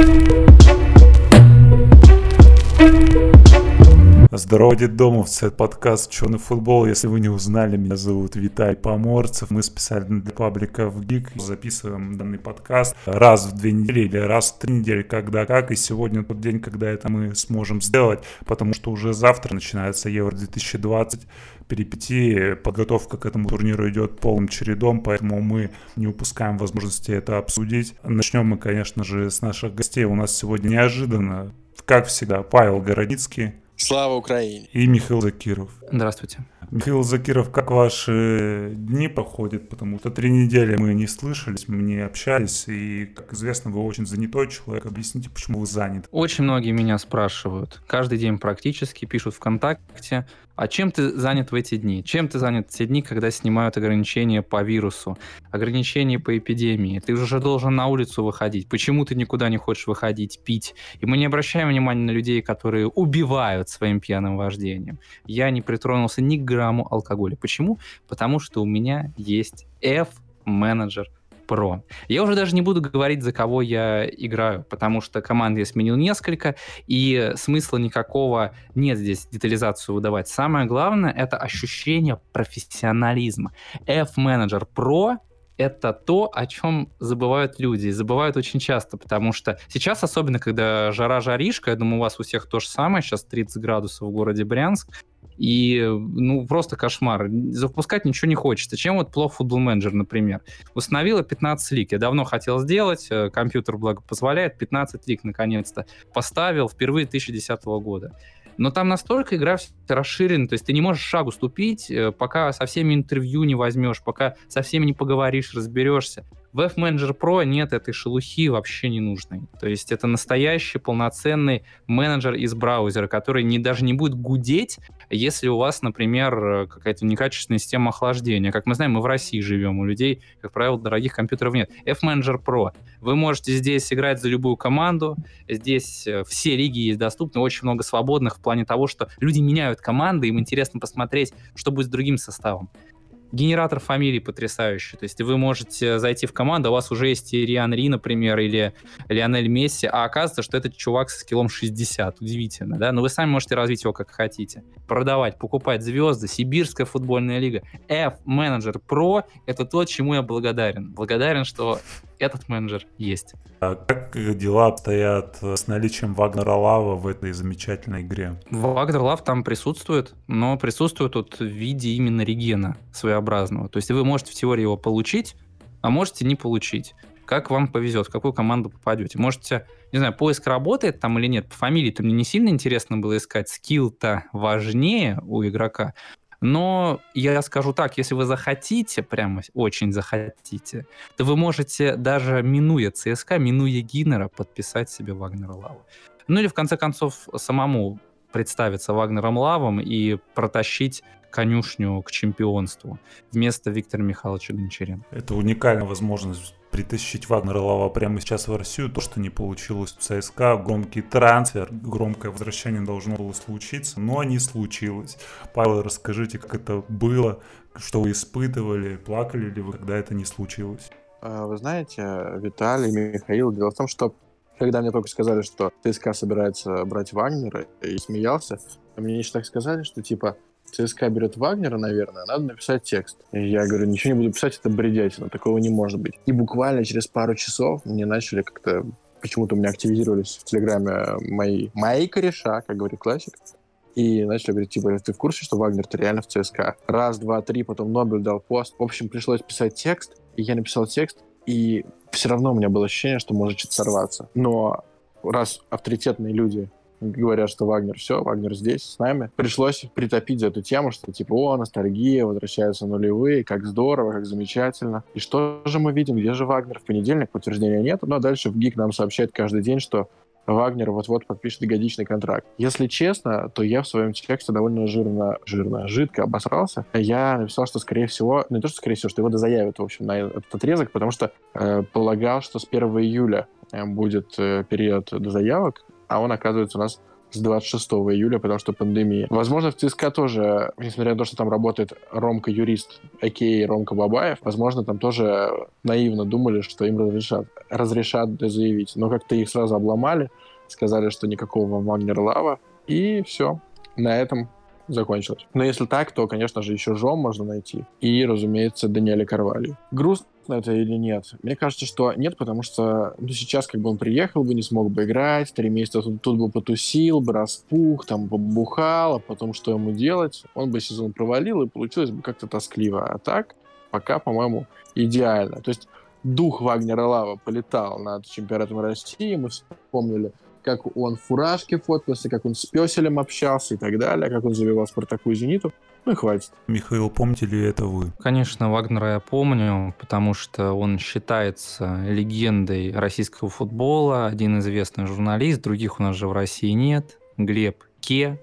Thank you. Здорово, детдомовцы, это подкаст «Черный футбол». Если вы не узнали, меня зовут Виталий Поморцев. Мы специально для паблика в ГИК записываем данный подкаст раз в две недели или раз в три недели, когда как. И сегодня тот день, когда это мы сможем сделать, потому что уже завтра начинается Евро 2020 перипетии. Подготовка к этому турниру идет полным чередом, поэтому мы не упускаем возможности это обсудить. Начнем мы, конечно же, с наших гостей. У нас сегодня неожиданно, как всегда, Павел Городицкий. Слава Украине! И Михаил Закиров. Здравствуйте. Михаил Закиров, как ваши дни проходят? Потому что три недели мы не слышались, мы не общались, и, как известно, вы очень занятой человек. Объясните, почему вы занят? Очень многие меня спрашивают. Каждый день практически пишут ВКонтакте, а чем ты занят в эти дни? Чем ты занят в те дни, когда снимают ограничения по вирусу, ограничения по эпидемии? Ты уже должен на улицу выходить. Почему ты никуда не хочешь выходить, пить? И мы не обращаем внимания на людей, которые убивают своим пьяным вождением. Я не притронулся ни к грамму алкоголя. Почему? Потому что у меня есть F-менеджер Pro. Я уже даже не буду говорить, за кого я играю, потому что команд я сменил несколько, и смысла никакого нет здесь детализацию выдавать. Самое главное — это ощущение профессионализма. F-Manager Pro это то, о чем забывают люди. И забывают очень часто, потому что сейчас, особенно когда жара-жаришка, я думаю, у вас у всех то же самое, сейчас 30 градусов в городе Брянск, и, ну, просто кошмар. Запускать ничего не хочется. Чем вот плохо футбол менеджер, например? Установила 15 лик. Я давно хотел сделать, э, компьютер, благо, позволяет. 15 лик, наконец-то. Поставил впервые 2010 года. Но там настолько игра расширена, то есть ты не можешь шагу ступить, э, пока со всеми интервью не возьмешь, пока со всеми не поговоришь, разберешься. В F-Manager Pro нет этой шелухи вообще не нужной. То есть это настоящий полноценный менеджер из браузера, который не, даже не будет гудеть, если у вас, например, какая-то некачественная система охлаждения. Как мы знаем, мы в России живем, у людей, как правило, дорогих компьютеров нет. F-Manager Pro. Вы можете здесь играть за любую команду, здесь э, все лиги есть доступны, очень много свободных в плане того, что люди меняют команды, им интересно посмотреть, что будет с другим составом генератор фамилий потрясающий. То есть вы можете зайти в команду, у вас уже есть Риан Ри, например, или Лионель Месси, а оказывается, что этот чувак с скиллом 60. Удивительно, да? Но вы сами можете развить его как хотите. Продавать, покупать звезды, Сибирская футбольная лига. F-менеджер Pro — это то, чему я благодарен. Благодарен, что этот менеджер есть. А как дела обстоят с наличием Вагнера Лава в этой замечательной игре? Вагнер Лав там присутствует, но присутствует вот в виде именно регена своеобразного. То есть вы можете в теории его получить, а можете не получить. Как вам повезет, в какую команду попадете. Можете, не знаю, поиск работает там или нет. По фамилии-то мне не сильно интересно было искать. Скилл-то важнее у игрока. Но я скажу так, если вы захотите, прямо очень захотите, то вы можете даже минуя ЦСКА, минуя Гиннера, подписать себе Вагнера Лаву. Ну или в конце концов самому представиться Вагнером Лавом и протащить конюшню к чемпионству вместо Виктора Михайловича Гончаренко. Это уникальная возможность притащить Вагнера Лава прямо сейчас в Россию, то, что не получилось в ЦСКА, громкий трансфер, громкое возвращение должно было случиться, но не случилось. Павел, расскажите, как это было, что вы испытывали, плакали ли вы, когда это не случилось? А, вы знаете, Виталий, Михаил, дело в том, что когда мне только сказали, что ЦСКА собирается брать Вагнера, и смеялся, мне еще так сказали, что типа ЦСКА берет Вагнера, наверное, надо написать текст. И я говорю, ничего не буду писать, это бредятина, такого не может быть. И буквально через пару часов мне начали как-то почему-то у меня активизировались в Телеграме мои, мои кореша, как говорит классик, и начали говорить, типа, ты в курсе, что Вагнер-то реально в ЦСКА? Раз, два, три, потом Нобель дал пост. В общем, пришлось писать текст, и я написал текст, и все равно у меня было ощущение, что может что-то сорваться. Но раз авторитетные люди говорят, что Вагнер все, Вагнер здесь с нами. Пришлось притопить за эту тему, что типа, о, ностальгия, возвращаются нулевые, как здорово, как замечательно. И что же мы видим, где же Вагнер? В понедельник подтверждения нет, но дальше в ГИК нам сообщает каждый день, что Вагнер вот-вот подпишет годичный контракт. Если честно, то я в своем тексте довольно жирно, жирно, жидко обосрался. Я написал, что, скорее всего, ну не то, что скорее всего, что его дозаявят, в общем, на этот отрезок, потому что э, полагал, что с 1 июля э, будет э, период дозаявок, а он, оказывается, у нас с 26 июля, потому что пандемия. Возможно, в ЦСКА тоже, несмотря на то, что там работает Ромка-юрист, а.к.а. Ромка Бабаев, возможно, там тоже наивно думали, что им разрешат, разрешат заявить. Но как-то их сразу обломали, сказали, что никакого Вагнер Лава, и все. На этом закончилось. Но если так, то, конечно же, еще Жом можно найти. И, разумеется, Даниэля Карвалью. Грустно это или нет? Мне кажется, что нет, потому что ну, сейчас как бы он приехал бы, не смог бы играть, три месяца тут, тут бы потусил, бы распух, там побухал, а потом что ему делать? Он бы сезон провалил, и получилось бы как-то тоскливо. А так, пока, по-моему, идеально. То есть дух Вагнера Лава полетал над чемпионатом России, мы вспомнили как он в фуражке фоткался, как он с песелем общался и так далее, как он забивал Спартаку и Зениту. Ну и хватит. Михаил, помните ли это вы? Конечно, Вагнера я помню, потому что он считается легендой российского футбола, один известный журналист, других у нас же в России нет, Глеб Ке,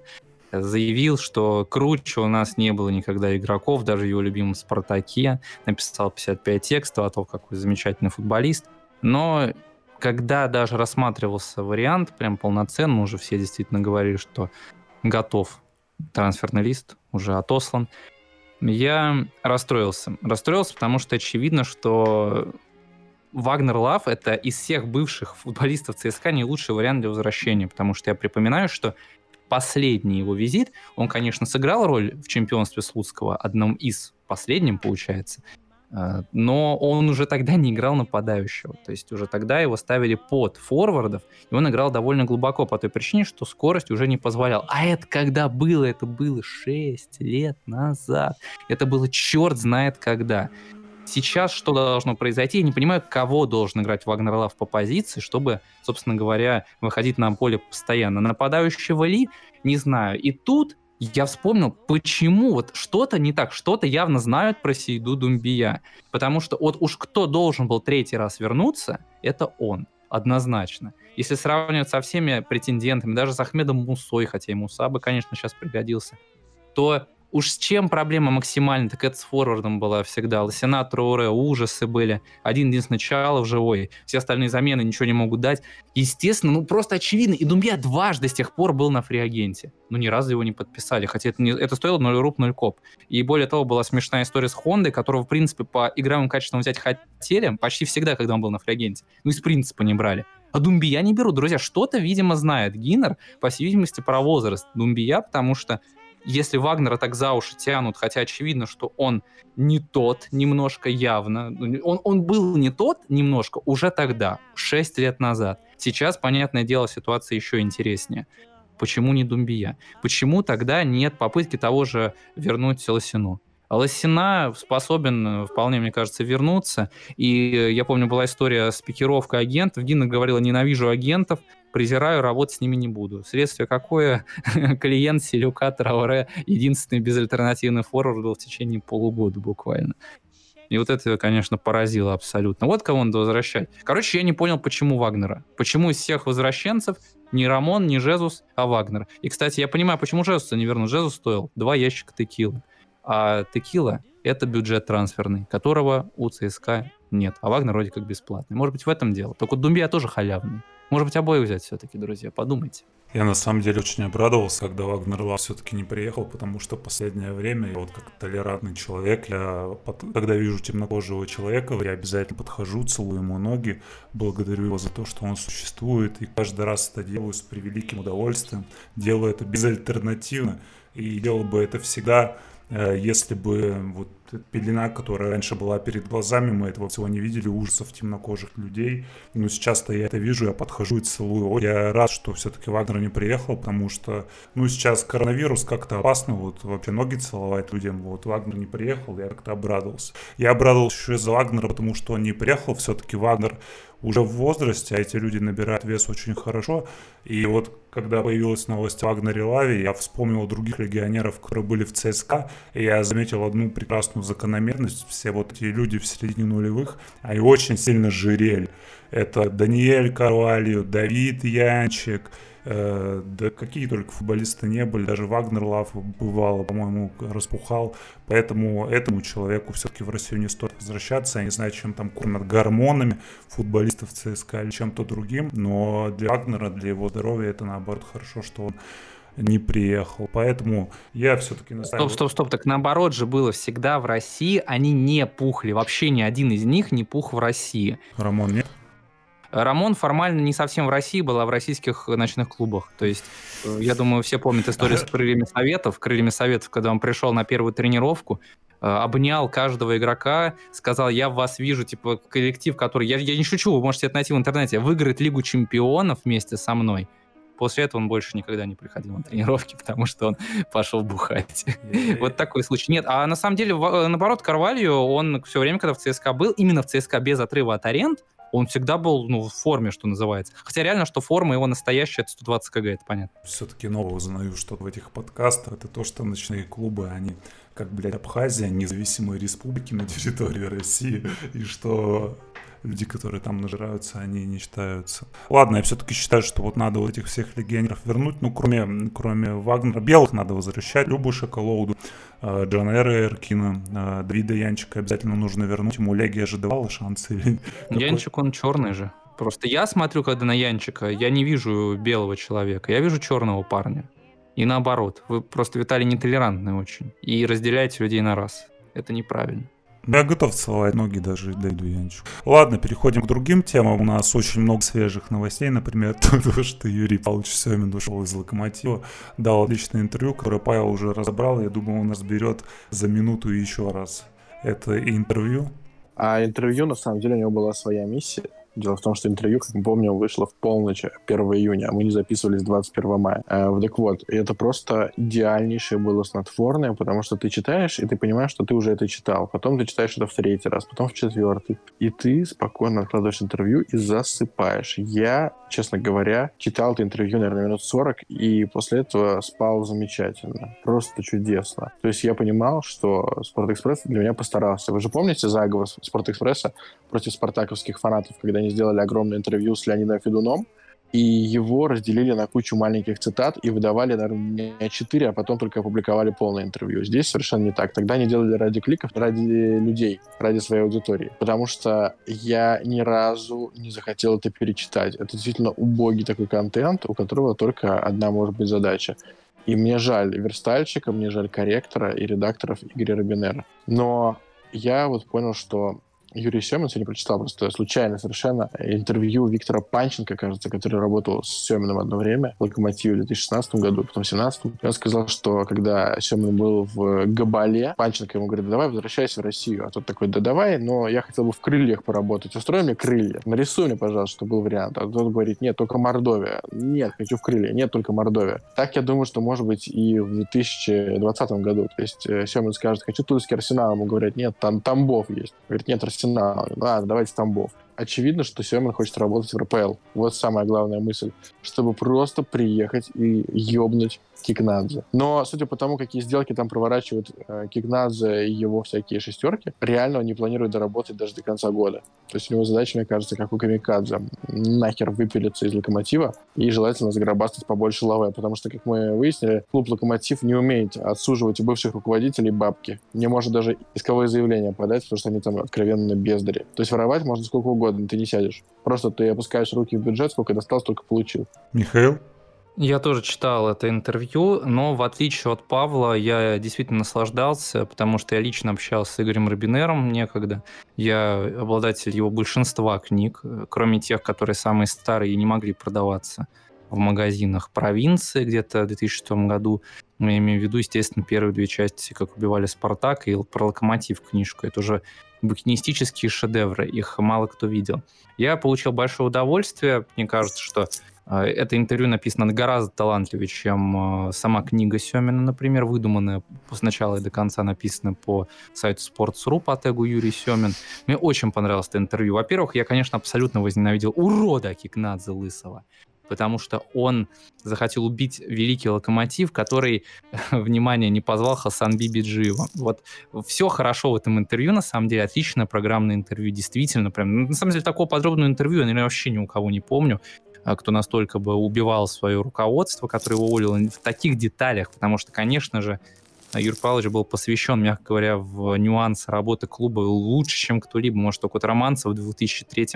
заявил, что круче у нас не было никогда игроков, даже его любимом «Спартаке», написал 55 текстов о том, какой замечательный футболист. Но когда даже рассматривался вариант, прям полноценно, уже все действительно говорили, что готов трансферный лист, уже отослан, я расстроился. Расстроился, потому что очевидно, что Вагнер Лав — это из всех бывших футболистов ЦСКА не лучший вариант для возвращения, потому что я припоминаю, что последний его визит, он, конечно, сыграл роль в чемпионстве Слуцкого, одном из, последним, получается, но он уже тогда не играл нападающего. То есть уже тогда его ставили под форвардов, и он играл довольно глубоко по той причине, что скорость уже не позволял. А это когда было? Это было 6 лет назад. Это было черт знает когда. Сейчас что должно произойти? Я не понимаю, кого должен играть Вагнер Лав по позиции, чтобы, собственно говоря, выходить на поле постоянно. Нападающего ли? Не знаю. И тут я вспомнил, почему вот что-то не так, что-то явно знают про Сейду Думбия. Потому что вот уж кто должен был третий раз вернуться, это он, однозначно. Если сравнивать со всеми претендентами, даже с Ахмедом Мусой, хотя и Муса конечно, сейчас пригодился, то Уж с чем проблема максимальная, так это с форвардом была всегда. Лосина, Троуре, ужасы были. Один единственный Чалов живой. Все остальные замены ничего не могут дать. Естественно, ну просто очевидно. И Думбия дважды с тех пор был на фриагенте. Ну ни разу его не подписали. Хотя это, не, это стоило 0 руб, 0 коп. И более того, была смешная история с Хондой, которого, в принципе, по игровым качествам взять хотели почти всегда, когда он был на фриагенте. Ну из принципа не брали. А Думбия не беру. Друзья, что-то, видимо, знает Гиннер, по всей видимости, про возраст Думбия, потому что если Вагнера так за уши тянут, хотя очевидно, что он не тот немножко явно, он, он был не тот немножко уже тогда, 6 лет назад. Сейчас, понятное дело, ситуация еще интереснее. Почему не Думбия? Почему тогда нет попытки того же вернуть Лосину? Лосина способен, вполне, мне кажется, вернуться. И я помню, была история с пикировкой агентов. Дина говорила, ненавижу агентов презираю, работать с ними не буду. Следствие какое? Клиент Селюка Трауре единственный безальтернативный форвард был в течение полугода буквально. И вот это, конечно, поразило абсолютно. Вот кого надо возвращать. Короче, я не понял, почему Вагнера. Почему из всех возвращенцев не Рамон, не Жезус, а Вагнер. И, кстати, я понимаю, почему Жезуса не вернут. Жезус стоил два ящика текилы. А текила — это бюджет трансферный, которого у ЦСКА нет. А Вагнер вроде как бесплатный. Может быть, в этом дело. Только Думбия тоже халявный. Может быть, обои взять все-таки, друзья, подумайте. Я на самом деле очень обрадовался, когда Вагнер Лав все-таки не приехал, потому что последнее время я вот как толерантный человек, я когда вижу темнокожего человека, я обязательно подхожу, целую ему ноги, благодарю его за то, что он существует, и каждый раз это делаю с превеликим удовольствием, делаю это безальтернативно, и делал бы это всегда, э, если бы вот пелена, которая раньше была перед глазами, мы этого всего не видели, ужасов темнокожих людей. Но сейчас-то я это вижу, я подхожу и целую. Я рад, что все-таки Вагнер не приехал, потому что, ну, сейчас коронавирус как-то опасно, вот вообще ноги целовать людям. Вот Вагнер не приехал, я как-то обрадовался. Я обрадовался еще из-за Вагнера, потому что он не приехал, все-таки Вагнер уже в возрасте, а эти люди набирают вес очень хорошо. И вот когда появилась новость о Вагнере Лави, я вспомнил других легионеров, которые были в ЦСКА, и я заметил одну прекрасную закономерность. Все вот эти люди в середине нулевых, они очень сильно жирели. Это Даниэль Карвалью, Давид Янчик, Э, да какие только футболисты не были, даже Вагнер Лав бывало, по-моему, распухал. Поэтому этому человеку все-таки в Россию не стоит возвращаться. Я не знаю, чем там кормят гормонами футболистов ЦСКА или чем-то другим, но для Вагнера, для его здоровья это наоборот хорошо, что он не приехал. Поэтому я все-таки настаиваю... Стоп, стоп, стоп. Так наоборот же было всегда в России. Они не пухли. Вообще ни один из них не пух в России. Рамон нет? Рамон формально не совсем в России был, а в российских ночных клубах. То есть, э, я думаю, все помнят историю с крыльями советов. Крыльями советов, когда он пришел на первую тренировку, э, обнял каждого игрока, сказал, я в вас вижу, типа, коллектив, который... Я, я не шучу, вы можете это найти в интернете. Выиграет Лигу чемпионов вместе со мной. После этого он больше никогда не приходил на тренировки, потому что он пошел бухать. вот такой случай. Нет, а на самом деле, э, наоборот, Карвалью, он все время, когда в ЦСКА был, именно в ЦСКА без отрыва от аренд, он всегда был ну, в форме, что называется. Хотя реально, что форма его настоящая, это 120 кг, это понятно. Все-таки новое узнаю, что в этих подкастах, это то, что ночные клубы, они как, блядь, Абхазия, независимые республики на территории России, и что люди, которые там нажираются, они не считаются. Ладно, я все-таки считаю, что вот надо вот этих всех легионеров вернуть, ну, кроме, кроме Вагнера, белых надо возвращать, Любу Шоколоуду, э, Джона Эра Эркина, э, Давида Янчика обязательно нужно вернуть, ему Легия же давала шансы. Янчик, он черный же. Просто я смотрю, когда на Янчика, я не вижу белого человека, я вижу черного парня. И наоборот, вы просто, Виталий, нетолерантный очень. И разделяете людей на раз. Это неправильно. Я готов целовать ноги даже Дэйду Янчу. Ладно, переходим к другим темам. У нас очень много свежих новостей. Например, то, что Юрий Павлович Семин ушел из Локомотива, дал отличное интервью, которое Павел уже разобрал. Я думаю, он разберет за минуту еще раз это интервью. А интервью, на самом деле, у него была своя миссия. Дело в том, что интервью, как мы помним, вышло в полночь 1 июня, а мы не записывались 21 мая. Э, так вот, это просто идеальнейшее было снотворное, потому что ты читаешь, и ты понимаешь, что ты уже это читал. Потом ты читаешь это в третий раз, потом в четвертый. И ты спокойно откладываешь интервью и засыпаешь. Я, честно говоря, читал это интервью, наверное, минут 40, и после этого спал замечательно. Просто чудесно. То есть я понимал, что Спортэкспресс для меня постарался. Вы же помните заговор Спортэкспресса против спартаковских фанатов, когда они сделали огромное интервью с Леонидом Федуном, и его разделили на кучу маленьких цитат и выдавали, наверное, не 4, а потом только опубликовали полное интервью. Здесь совершенно не так. Тогда они делали ради кликов, ради людей, ради своей аудитории. Потому что я ни разу не захотел это перечитать. Это действительно убогий такой контент, у которого только одна может быть задача. И мне жаль верстальщика, мне жаль корректора и редакторов Игоря Робинера. Но я вот понял, что Юрий Семин сегодня прочитал просто случайно совершенно интервью Виктора Панченко, кажется, который работал с Семиным одно время в «Локомотиве» в 2016 году, потом в 2017. Он сказал, что когда Семин был в Габале, Панченко ему говорит, давай возвращайся в Россию. А тот такой, да давай, но я хотел бы в крыльях поработать. Устрой мне крылья. Нарисуй мне, пожалуйста, чтобы был вариант. А тот говорит, нет, только Мордовия. Нет, хочу в крылья. Нет, только Мордовия. Так я думаю, что может быть и в 2020 году. То есть э, Семин скажет, хочу тульский арсенал. Ему говорят, нет, там Тамбов есть. Говорит, нет, арсенал Арсенал. Ладно, давайте Тамбов. Очевидно, что Семен хочет работать в РПЛ. Вот самая главная мысль. Чтобы просто приехать и ёбнуть Кикнадзе. Но судя по тому, какие сделки там проворачивают э, Кикнадзе и его всякие шестерки, реально он не планирует доработать даже до конца года. То есть у него задача, мне кажется, как у Камикадзе, нахер выпилиться из Локомотива и желательно заграбастать побольше лавы, потому что, как мы выяснили, клуб Локомотив не умеет отсуживать у бывших руководителей бабки. Не может даже исковое заявление подать, потому что они там откровенно бездари. То есть воровать можно сколько угодно, ты не сядешь. Просто ты опускаешь руки в бюджет, сколько достал, столько получил. Михаил? Я тоже читал это интервью, но в отличие от Павла, я действительно наслаждался, потому что я лично общался с Игорем Робинером некогда. Я обладатель его большинства книг, кроме тех, которые самые старые и не могли продаваться в магазинах провинции где-то в 2006 году. Я имею в виду, естественно, первые две части «Как убивали Спартак» и про «Локомотив» книжку. Это уже букинистические шедевры, их мало кто видел. Я получил большое удовольствие. Мне кажется, что а, это интервью написано гораздо талантливее, чем а, сама книга Семина, например, выдуманная с начала и до конца написана по сайту Sports.ru по тегу Юрий Семин. Мне очень понравилось это интервью. Во-первых, я, конечно, абсолютно возненавидел урода Кикнадзе Лысого. Потому что он захотел убить великий локомотив, который, внимание, не позвал Хасан Бибиджиева. Вот все хорошо в этом интервью, на самом деле, отличное программное интервью, действительно, прям, ну, на самом деле, такого подробного интервью я, наверное, вообще ни у кого не помню, а, кто настолько бы убивал свое руководство, которое его уволило в таких деталях, потому что, конечно же, Юрий Павлович был посвящен, мягко говоря, в нюансы работы клуба лучше, чем кто-либо. Может, только вот Романцев в 2003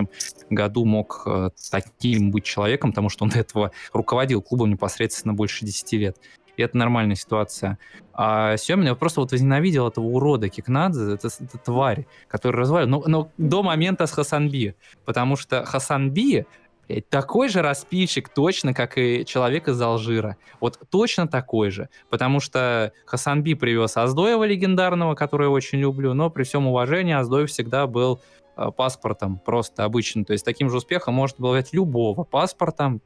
году мог э, таким быть человеком, потому что он до этого руководил клубом непосредственно больше 10 лет. И это нормальная ситуация. А Семин, я просто вот возненавидел этого урода Кикнадзе, это, это тварь, который развалил. Но, но до момента с Хасанби. Потому что Хасанби такой же распильщик точно, как и человек из Алжира. Вот точно такой же. Потому что Хасанби привез Аздоева легендарного, который я очень люблю, но при всем уважении Аздоев всегда был э, паспортом просто обычно. То есть таким же успехом может взять любого паспорта,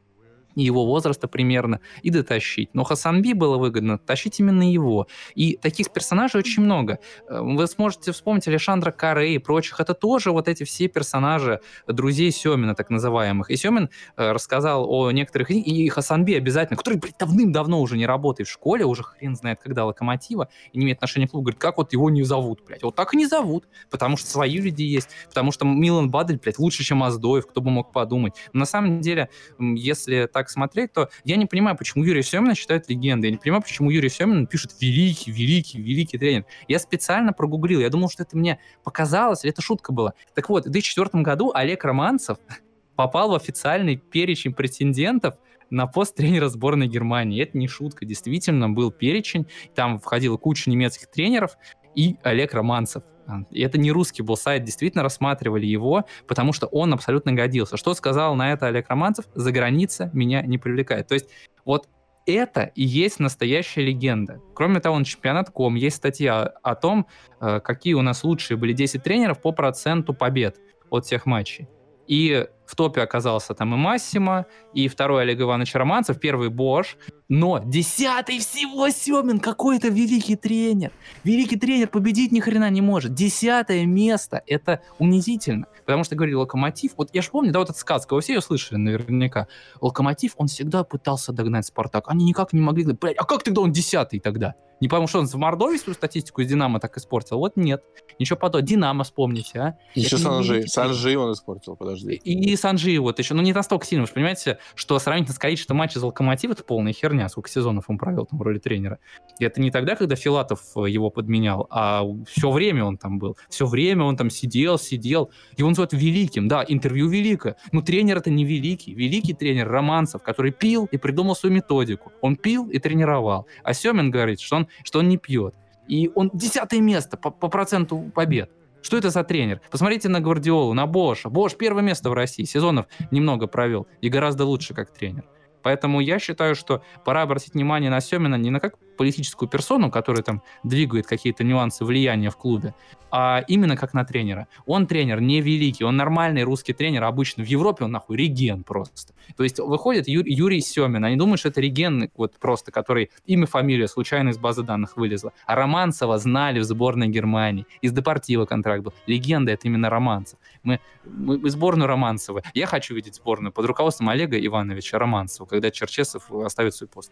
его возраста примерно, и дотащить. Но Хасанби было выгодно тащить именно его. И таких персонажей очень много. Э, вы сможете вспомнить Александра Каре и прочих. Это тоже вот эти все персонажи друзей Семина, так называемых. И Семин э, рассказал о некоторых... И Хасанби обязательно, который, блядь, давным-давно уже не работает в школе, уже хрен знает когда, Локомотива, и не имеет отношения к клубу, говорит, как вот его не зовут, блядь. Вот так и не зовут, потому что свои люди есть, потому что Милан Бадель, блядь, лучше, чем Аздоев, кто бы мог подумать. Но на самом деле, если так так смотреть, то я не понимаю, почему Юрий Семина считают легендой. Я не понимаю, почему Юрий Семин пишет великий, великий, великий тренер. Я специально прогуглил. Я думал, что это мне показалось, или это шутка была. Так вот, в 2004 году Олег Романцев попал в официальный перечень претендентов на пост тренера сборной Германии. Это не шутка, действительно был перечень, там входила куча немецких тренеров и Олег Романцев. И это не русский был сайт, действительно рассматривали его, потому что он абсолютно годился. Что сказал на это Олег Романцев? За граница меня не привлекает. То есть вот это и есть настоящая легенда. Кроме того, на чемпионат.ком есть статья о том, э, какие у нас лучшие были 10 тренеров по проценту побед от всех матчей. И в топе оказался там и Массимо, и второй Олег Иванович Романцев, первый Бош, но десятый всего Семин, какой-то великий тренер. Великий тренер победить ни хрена не может. Десятое место, это унизительно. Потому что, говорили, Локомотив, вот я же помню, да, вот эта сказка, вы все ее слышали наверняка. Локомотив, он всегда пытался догнать Спартак. Они никак не могли, блядь, а как тогда он десятый тогда? Не потому что он в Мордовии свою статистику из Динамо так испортил. Вот нет. Ничего подобного. Динамо вспомните, а. Еще Санжи. Санжи он испортил, подожди. И, и Санжи вот еще. Ну, не настолько сильно. Вы же понимаете, что сравнительно с количеством матчей за Локомотив это полная херня. Сколько сезонов он провел там в роли тренера. И это не тогда, когда Филатов э, его подменял, а все время он там был. Все время он там сидел, сидел. И он называют великим. Да, интервью великое. Но тренер это не великий. Великий тренер Романцев, который пил и придумал свою методику. Он пил и тренировал. А Семин говорит, что он что он не пьет. И он десятое место по, по проценту побед. Что это за тренер? Посмотрите на Гвардиолу, на Боша. Бош первое место в России, сезонов немного провел и гораздо лучше как тренер. Поэтому я считаю, что пора обратить внимание на Семина не на как политическую персону, которая там двигает какие-то нюансы влияния в клубе, а именно как на тренера. Он тренер не великий, он нормальный русский тренер, обычно в Европе он нахуй реген просто. То есть выходит Ю- Юрий Семин, они думают, что это реген вот просто, который имя, фамилия случайно из базы данных вылезла. А Романцева знали в сборной Германии, из Депортива контракт был. Легенда это именно Романцев. Мы, мы, мы сборную Романцева. Я хочу видеть сборную под руководством Олега Ивановича Романцева, когда Черчесов оставит свой пост.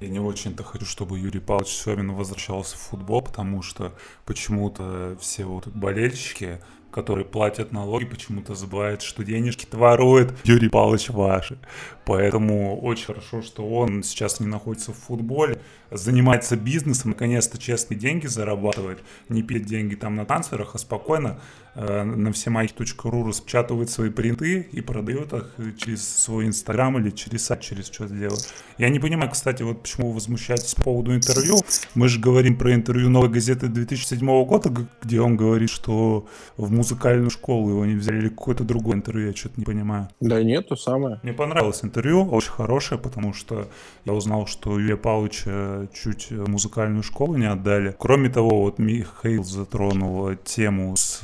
Я не очень-то хочу, чтобы Юрий Павлович Семин возвращался в футбол, потому что почему-то все вот болельщики, которые платят налоги, почему-то забывают, что денежки-то ворует Юрий Павлович ваши. Поэтому очень хорошо, что он сейчас не находится в футболе, занимается бизнесом, наконец-то честные деньги зарабатывает, не пилит деньги там на трансферах, а спокойно э, на всемайки.ру распечатывает свои принты и продает их через свой инстаграм или через сайт, через что-то делает. Я не понимаю, кстати, вот почему вы возмущаетесь по поводу интервью. Мы же говорим про интервью новой газеты 2007 года, где он говорит, что в музыкальную школу его не взяли или какое-то другое интервью, я что-то не понимаю. Да нет, то самое. Мне понравилось интервью, очень хорошее, потому что я узнал, что Юрия Павловича чуть музыкальную школу не отдали. Кроме того, вот Михаил затронул тему с,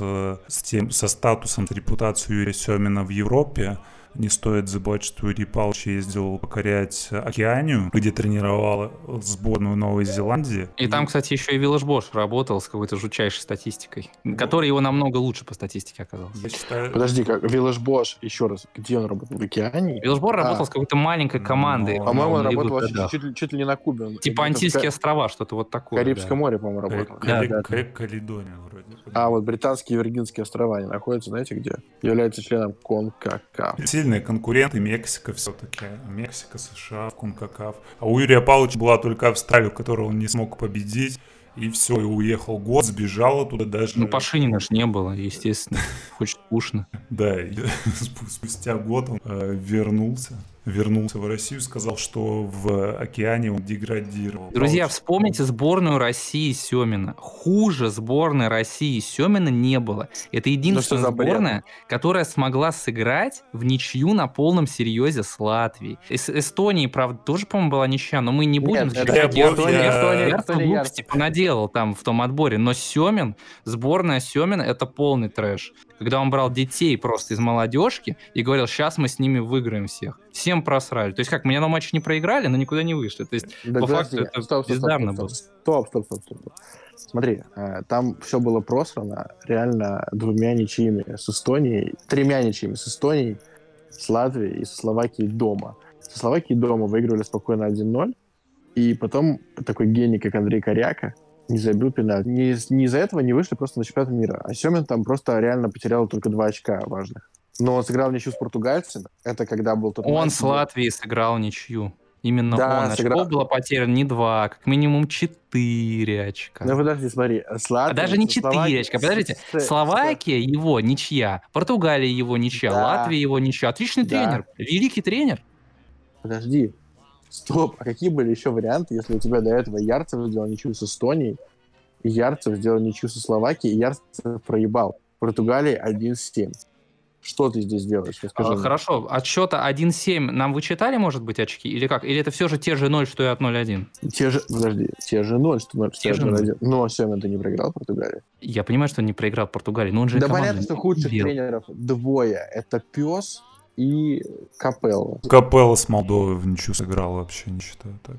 с тем, со статусом, с репутацией Юрия Семина в Европе. Не стоит забывать, что Юрий Павлович ездил покорять Океанию, где тренировал сборную Новой Зеландии. И там, кстати, еще и Виллаж Бош работал с какой-то жутчайшей статистикой, который его намного лучше по статистике оказался. Я считаю... Подожди, как Виллаж Бош, еще раз, где он работал? В Океании? Виллаж Бош а. работал с какой-то маленькой командой. Но... По-моему, он работал вообще чуть, ли, чуть ли не на Кубе. Он типа Антильские острова, что-то вот такое. Карибское да. море, по-моему, работал. Да, да, да. Каледония. А вот британские Виргинские острова, они находятся, знаете где? Являются членом КОНКАКАФ. Сильные конкуренты Мексика все-таки. Мексика, США, КОНКАКАФ. А у Юрия Павловича была только Австралия, которую он не смог победить. И все, и уехал год, сбежал оттуда даже. Ну, Пашинина ж не было, естественно. Хочет скучно. Да, спустя год он э, вернулся вернулся в Россию, сказал, что в океане он деградировал. Друзья, вспомните сборную России Семина. Хуже сборной России Семина не было. Это единственная ну, сборная, которая смогла сыграть в ничью на полном серьезе с Латвией. С Эстонией, правда, тоже, по-моему, была ничья, но мы не будем Нет, защищать. Я, понаделал там в том отборе. Но Семин, сборная Семина, это полный трэш когда он брал детей просто из молодежки и говорил, сейчас мы с ними выиграем всех. Всем просрали. То есть как, меня на матч не проиграли, но никуда не вышли. То есть да, по факту это стоп, бездарно стоп, стоп, Стоп, стоп, стоп, стоп. Смотри, э, там все было просрано реально двумя ничьими с Эстонией, тремя ничьими с Эстонией, с Латвией и со Словакией дома. Со Словакией дома выигрывали спокойно 1-0, и потом такой гений, как Андрей Коряка, не забил пенальти. Не, не из-за этого не вышли просто на чемпионат мира. А Семин там просто реально потерял только два очка важных. Но он сыграл ничью с португальцами. Это когда был тот Он матч, с Латвией сыграл ничью. Именно да, он. Сыграл... Очков было потеряно не два, как минимум четыре очка. Ну подожди, смотри. С Латвией, а даже не четыре очка. Подождите. С... Словакия его ничья, Португалия его ничья, да. Латвия его ничья. Отличный да. тренер. Великий тренер. Подожди. Стоп, а какие были еще варианты, если у тебя до этого Ярцев сделал ничью с Эстонией, и Ярцев сделал ничью со Словакией, и Ярцев проебал. Португалии 1-7. Что ты здесь делаешь? Расскажи а, хорошо, от счета 1-7 нам вычитали, может быть, очки? Или как? Или это все же те же 0, что и от 0-1? Те же, подожди, те же 0, что 0, те что 0-1. Но Семен ты не проиграл Португалии. Я понимаю, что он не проиграл Португалии, но он же Да понятно, что худших тренеров двое. Это Пес и Капелла. Капелла с Молдовой в ничью сыграл вообще, не считаю так.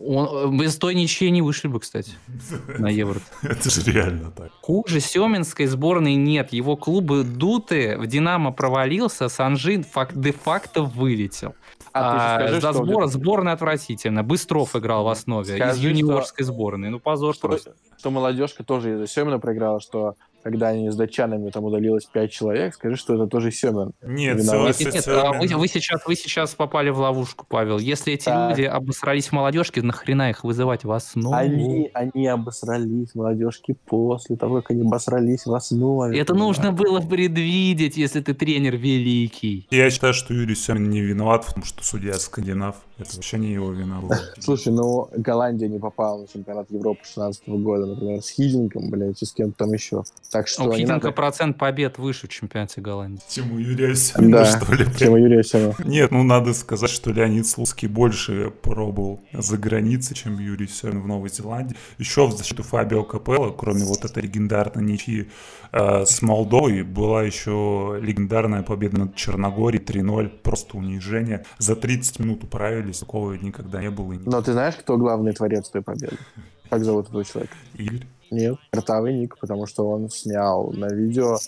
Он, без той ничьей не вышли бы, кстати, на Евро. Это же реально так. Хуже Семинской сборной нет. Его клубы дуты, в Динамо провалился, Санжин де-факто вылетел. А, а скажи, за сбор, сборная отвратительно. Быстров играл в основе скажи, из юниорской что... сборной. Ну, позор что, просто. Что молодежка тоже из-за Семина проиграла, что когда они с датчанами там удалилось 5 человек, скажи, что это тоже Семен. Нет, нет, нет, нет а вы, вы, сейчас, вы сейчас попали в ловушку, Павел. Если эти так. люди обосрались в молодежке, нахрена их вызывать в основу? Они, они обосрались в молодежке после того, как они обосрались в основе. Это нужно было предвидеть, если ты тренер великий. Я считаю, что Юрий Семен не виноват в том, что судья скандинав. Это вообще не его вина была. Слушай, ну Голландия не попала на чемпионат Европы 16 года, например, с Хидинком, блядь, и с кем-то там еще. Так что... У Хидинка надо... процент побед выше в чемпионате Голландии. Чем у Юрия Семена, да, что ли? чем у Юрия Семена. Нет, ну надо сказать, что Леонид Слуцкий больше пробовал за границей, чем Юрий Семен в Новой Зеландии. Еще в защиту Фабио Капелло, кроме вот этой легендарной ничьи э, с Молдовой, была еще легендарная победа над Черногорией 3-0, просто унижение. За 30 минут управили справились, такого никогда не было. Но ты знаешь, кто главный творец той победы? Как зовут этого человека? Игорь. Нет, Ротавый Ник, потому что он снял на видео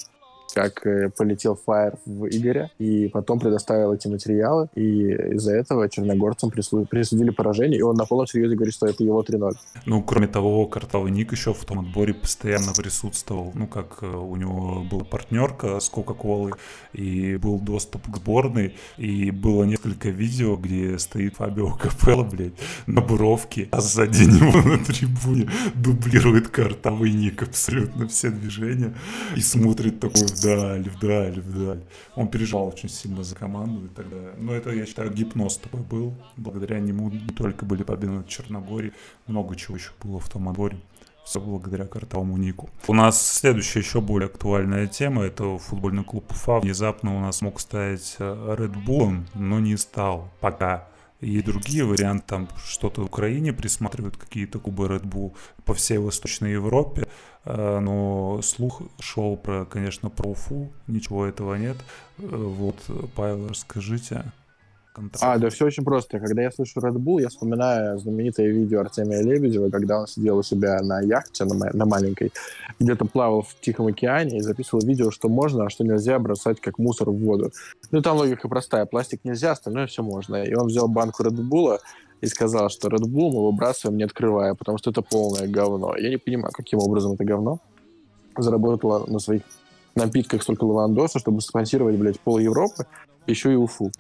как э, полетел Фаер в Игоря, и потом предоставил эти материалы, и из-за этого черногорцам присудили поражение, и он на полном серьезе говорит, что это его 3-0. Ну, кроме того, Картавый Ник еще в том отборе постоянно присутствовал, ну, как э, у него была партнерка с Кока-Колы, и был доступ к сборной, и было несколько видео, где стоит Фабио Капелло, блядь, на буровке, а сзади него на трибуне дублирует Картавый Ник абсолютно все движения, и смотрит такой вдаль, вдаль, вдаль. Он переживал очень сильно за команду и так далее. Но это, я считаю, гипноз такой был. Благодаря нему не только были победы над Черногорией, много чего еще было в том отборе. Все благодаря картовому нику. У нас следующая еще более актуальная тема. Это футбольный клуб Уфа. Внезапно у нас мог стать э, Red Bull, но не стал пока и другие варианты, там что-то в Украине присматривают, какие-то кубы Red Bull по всей Восточной Европе, э, но слух шел про, конечно, про Уфу, ничего этого нет. Э, вот, Павел, расскажите контракт? А, да все очень просто. Когда я слышу Red Bull, я вспоминаю знаменитое видео Артемия Лебедева, когда он сидел у себя на яхте, на, на маленькой, где-то плавал в Тихом океане и записывал видео, что можно, а что нельзя бросать как мусор в воду. Ну, там логика простая. Пластик нельзя, остальное все можно. И он взял банку Red Bull и сказал, что Red Bull мы выбрасываем, не открывая, потому что это полное говно. Я не понимаю, каким образом это говно заработало на своих напитках столько лавандоса, чтобы спонсировать, блядь, пол Европы, еще и Уфу.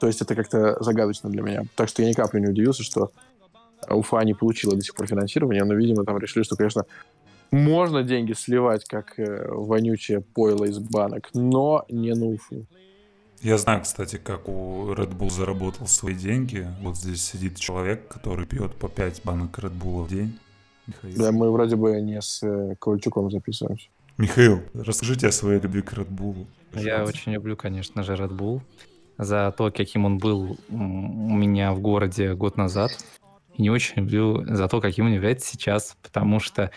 То есть это как-то загадочно для меня. Так что я ни капли не удивился, что Уфа не получила до сих пор финансирование, но, видимо, там решили, что, конечно, можно деньги сливать, как э, вонючее пойло из банок, но не на Уфу. Я знаю, кстати, как у Red Bull заработал свои деньги. Вот здесь сидит человек, который пьет по 5 банок Red Bull в день. Михаил. Да, мы вроде бы не с э, Ковальчуком записываемся. Михаил, расскажите о своей любви к Red Bull. Я очень люблю, конечно же, Red Bull за то, каким он был у меня в городе год назад. И не очень люблю за то, каким он является сейчас, потому что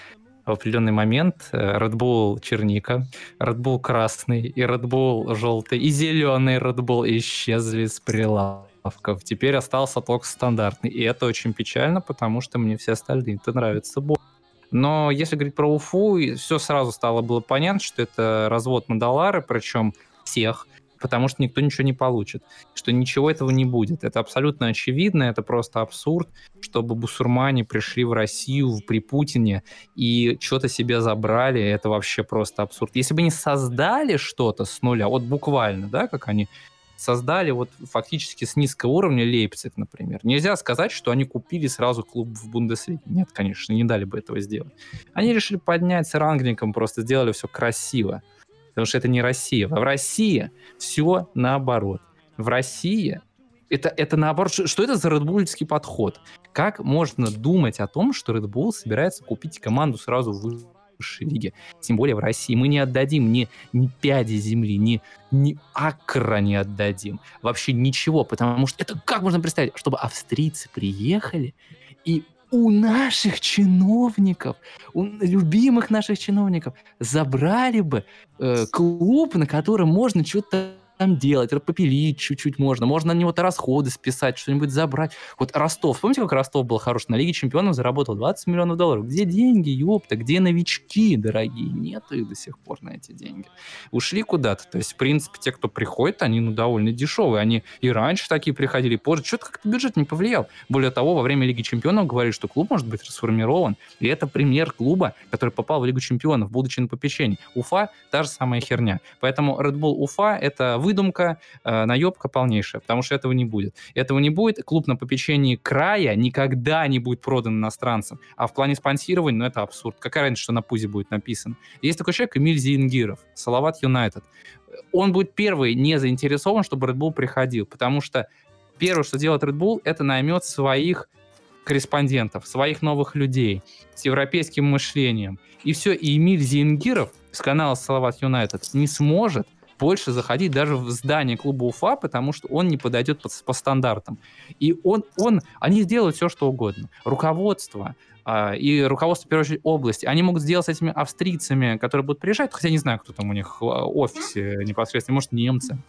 в определенный момент э, Red Bull черника, Red Bull красный и Red Bull желтый и зеленый Red Bull исчезли с прилавков. Теперь остался только стандартный. И это очень печально, потому что мне все остальные это нравится больше. Но если говорить про Уфу, все сразу стало было понятно, что это развод на доллары, причем всех потому что никто ничего не получит, что ничего этого не будет. Это абсолютно очевидно, это просто абсурд, чтобы бусурмане пришли в Россию при Путине и что-то себе забрали, это вообще просто абсурд. Если бы они создали что-то с нуля, вот буквально, да, как они создали вот фактически с низкого уровня Лейпциг, например. Нельзя сказать, что они купили сразу клуб в Бундеслиге. Нет, конечно, не дали бы этого сделать. Они решили поднять с рангником, просто сделали все красиво потому что это не Россия. В России все наоборот. В России это, это наоборот, что, это за редбульский подход? Как можно думать о том, что Red Bull собирается купить команду сразу в высшей лиге? Тем более в России. Мы не отдадим ни, ни пяди земли, ни, ни акра не отдадим. Вообще ничего, потому что это как можно представить, чтобы австрийцы приехали и у наших чиновников, у любимых наших чиновников забрали бы э, клуб, на котором можно что-то там делать, попилить чуть-чуть можно, можно на него-то расходы списать, что-нибудь забрать. Вот Ростов, помните, как Ростов был хорош? На Лиге Чемпионов заработал 20 миллионов долларов. Где деньги, ёпта, где новички, дорогие? Нет их до сих пор на эти деньги. Ушли куда-то. То есть, в принципе, те, кто приходит, они ну, довольно дешевые. Они и раньше такие приходили, и позже. Что-то как-то бюджет не повлиял. Более того, во время Лиги Чемпионов говорили, что клуб может быть расформирован. И это пример клуба, который попал в Лигу Чемпионов, будучи на попечении. Уфа — та же самая херня. Поэтому Red Bull Уфа — это выдумка, э, наебка полнейшая, потому что этого не будет. Этого не будет. Клуб на попечении края никогда не будет продан иностранцам. А в плане спонсирования, ну, это абсурд. Какая разница, что на пузе будет написано? Есть такой человек Эмиль Зингиров, Салават Юнайтед. Он будет первый не заинтересован, чтобы Red Bull приходил, потому что первое, что делает Red Bull, это наймет своих корреспондентов, своих новых людей с европейским мышлением. И все, и Эмиль Зингиров с канала Салават Юнайтед не сможет больше заходить даже в здание клуба Уфа, потому что он не подойдет по, по стандартам. И он, он, они сделают все, что угодно. Руководство, а, и руководство, в первую очередь, области. Они могут сделать с этими австрийцами, которые будут приезжать, хотя не знаю, кто там у них в офисе непосредственно, может, немцы,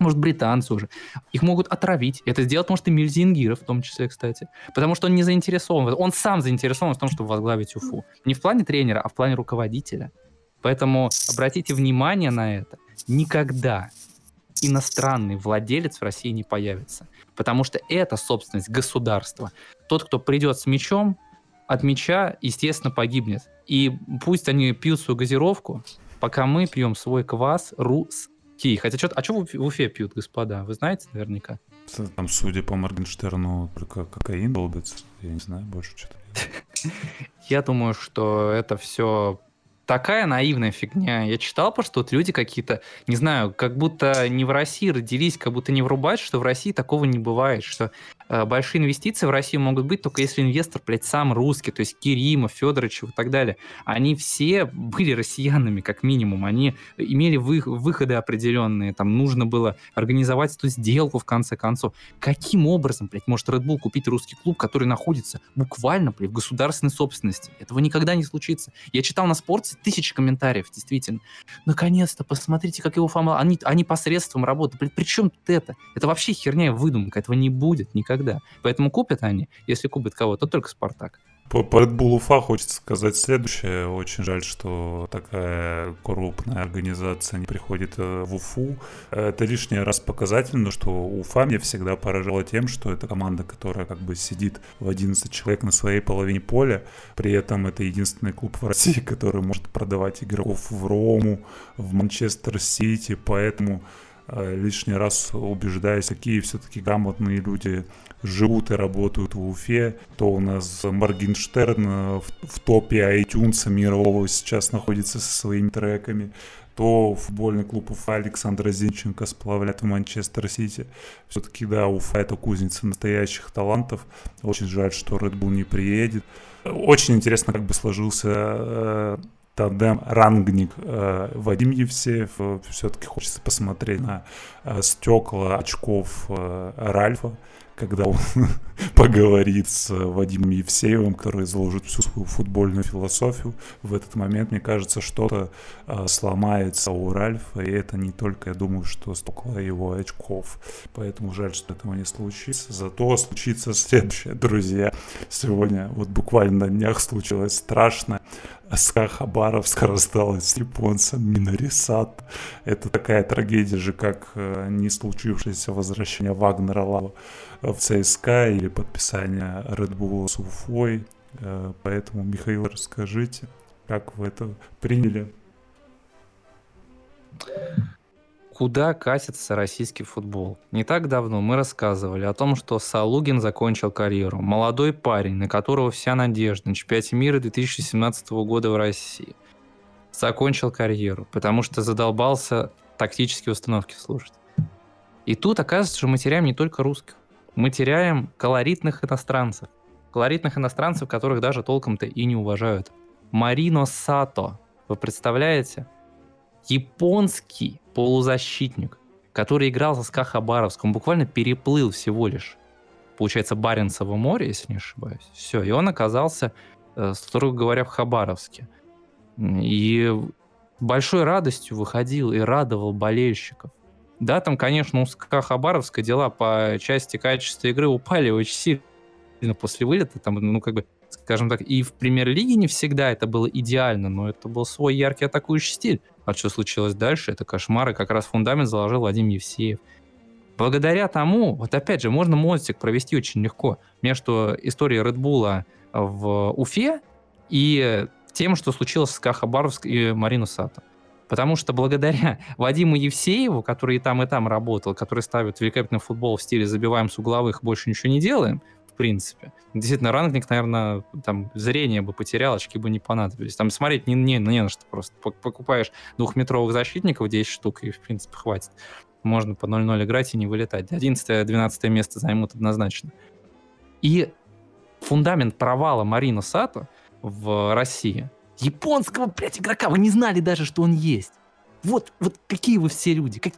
может, британцы уже. Их могут отравить. Это сделать может и Мирзингиров в том числе, кстати. Потому что он не заинтересован. Он сам заинтересован в том, чтобы возглавить Уфу. Не в плане тренера, а в плане руководителя. Поэтому обратите внимание на это никогда иностранный владелец в России не появится. Потому что это собственность государства. Тот, кто придет с мечом, от меча, естественно, погибнет. И пусть они пьют свою газировку, пока мы пьем свой квас русский. Хотя что а что в Уфе пьют, господа? Вы знаете наверняка? Там, судя по Моргенштерну, только кокаин долбится. Я не знаю больше что-то. Я думаю, что это все такая наивная фигня. Я читал просто вот люди какие-то, не знаю, как будто не в России родились, как будто не врубают, что в России такого не бывает, что большие инвестиции в Россию могут быть только если инвестор, блядь, сам русский, то есть Киримов, Федорович и так далее. Они все были россиянами, как минимум. Они имели вы, выходы определенные. Там нужно было организовать эту сделку в конце концов. Каким образом, блядь, может Red Bull купить русский клуб, который находится буквально, блядь, в государственной собственности? Этого никогда не случится. Я читал на спорте тысячи комментариев, действительно. Наконец-то, посмотрите, как его фама... Они, они посредством работают. Блядь, при чем тут это? Это вообще херня выдумка. Этого не будет никогда. Поэтому купят они, если купят кого-то, только Спартак. По, по Red Bull Уфа хочется сказать следующее. Очень жаль, что такая крупная организация не приходит э, в Уфу. Это лишний раз показательно, что Уфа мне всегда поражала тем, что это команда, которая как бы сидит в 11 человек на своей половине поля. При этом это единственный клуб в России, который может продавать игроков в Рому, в Манчестер Сити. Поэтому лишний раз убеждаюсь, какие все-таки грамотные люди живут и работают в Уфе, то у нас Моргенштерн э, в, в топе iTunes мирового сейчас находится со своими треками, то футбольный клуб Уфа Александра Зинченко сплавляет в Манчестер Сити. Все-таки, да, Уфа это кузница настоящих талантов. Очень жаль, что Red Bull не приедет. Очень интересно, как бы сложился э, тандем Рангник э, Вадим Евсеев. Все-таки хочется посмотреть на э, стекла очков э, Ральфа когда он поговорит с Вадимом Евсеевым, который изложит всю свою футбольную философию. В этот момент, мне кажется, что-то э, сломается у Ральфа, и это не только, я думаю, что столько его очков. Поэтому жаль, что этого не случится. Зато случится следующее, друзья. Сегодня вот буквально на днях случилось страшно. СК Хабаровск рассталась с японцем Минорисат. Это такая трагедия же, как э, не случившееся возвращение Вагнера Лава в ЦСКА или подписание Red Bull с Уфой. Э, поэтому, Михаил, расскажите, как вы это приняли? Куда катится российский футбол? Не так давно мы рассказывали о том, что Салугин закончил карьеру. Молодой парень, на которого вся надежда на чемпионате мира 2017 года в России. Закончил карьеру, потому что задолбался тактические установки слушать. И тут оказывается, что мы теряем не только русских мы теряем колоритных иностранцев. Колоритных иностранцев, которых даже толком-то и не уважают. Марино Сато. Вы представляете? Японский полузащитник, который играл за СКА Хабаровск. Он буквально переплыл всего лишь, получается, Баренцево море, если не ошибаюсь. Все, и он оказался, э, строго говоря, в Хабаровске. И большой радостью выходил и радовал болельщиков. Да, там, конечно, у СКА Хабаровска дела по части качества игры упали очень сильно после вылета. Там, ну, как бы, скажем так, и в премьер-лиге не всегда это было идеально, но это был свой яркий атакующий стиль. А что случилось дальше, это кошмар, и как раз фундамент заложил Вадим Евсеев. Благодаря тому, вот опять же, можно мостик провести очень легко между историей Редбула в Уфе и тем, что случилось с СКА Хабаровск и Марину Сато. Потому что благодаря Вадиму Евсееву, который и там, и там работал, который ставит великолепный футбол в стиле «забиваем с угловых, больше ничего не делаем», в принципе. Действительно, рангник, наверное, там зрение бы потерял, очки бы не понадобились. Там смотреть не, не, не на что просто. Покупаешь двухметровых защитников 10 штук, и, в принципе, хватит. Можно по 0-0 играть и не вылетать. 11-12 место займут однозначно. И фундамент провала Марина Сато в России – Японского, блядь, игрока. Вы не знали даже, что он есть. Вот, вот какие вы все люди. Как,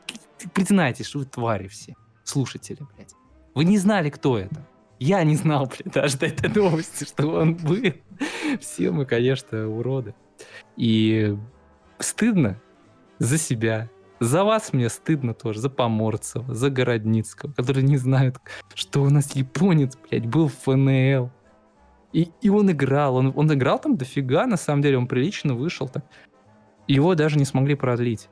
признайтесь, что вы твари все. Слушатели, блядь. Вы не знали, кто это. Я не знал, блядь, даже до этой новости, что он был. Все мы, конечно, уроды. И стыдно за себя. За вас мне стыдно тоже, за Поморцева, за Городницкого, которые не знают, что у нас японец, блядь, был в ФНЛ. И, и он играл, он, он играл там дофига, на самом деле, он прилично вышел так. Его даже не смогли продлить.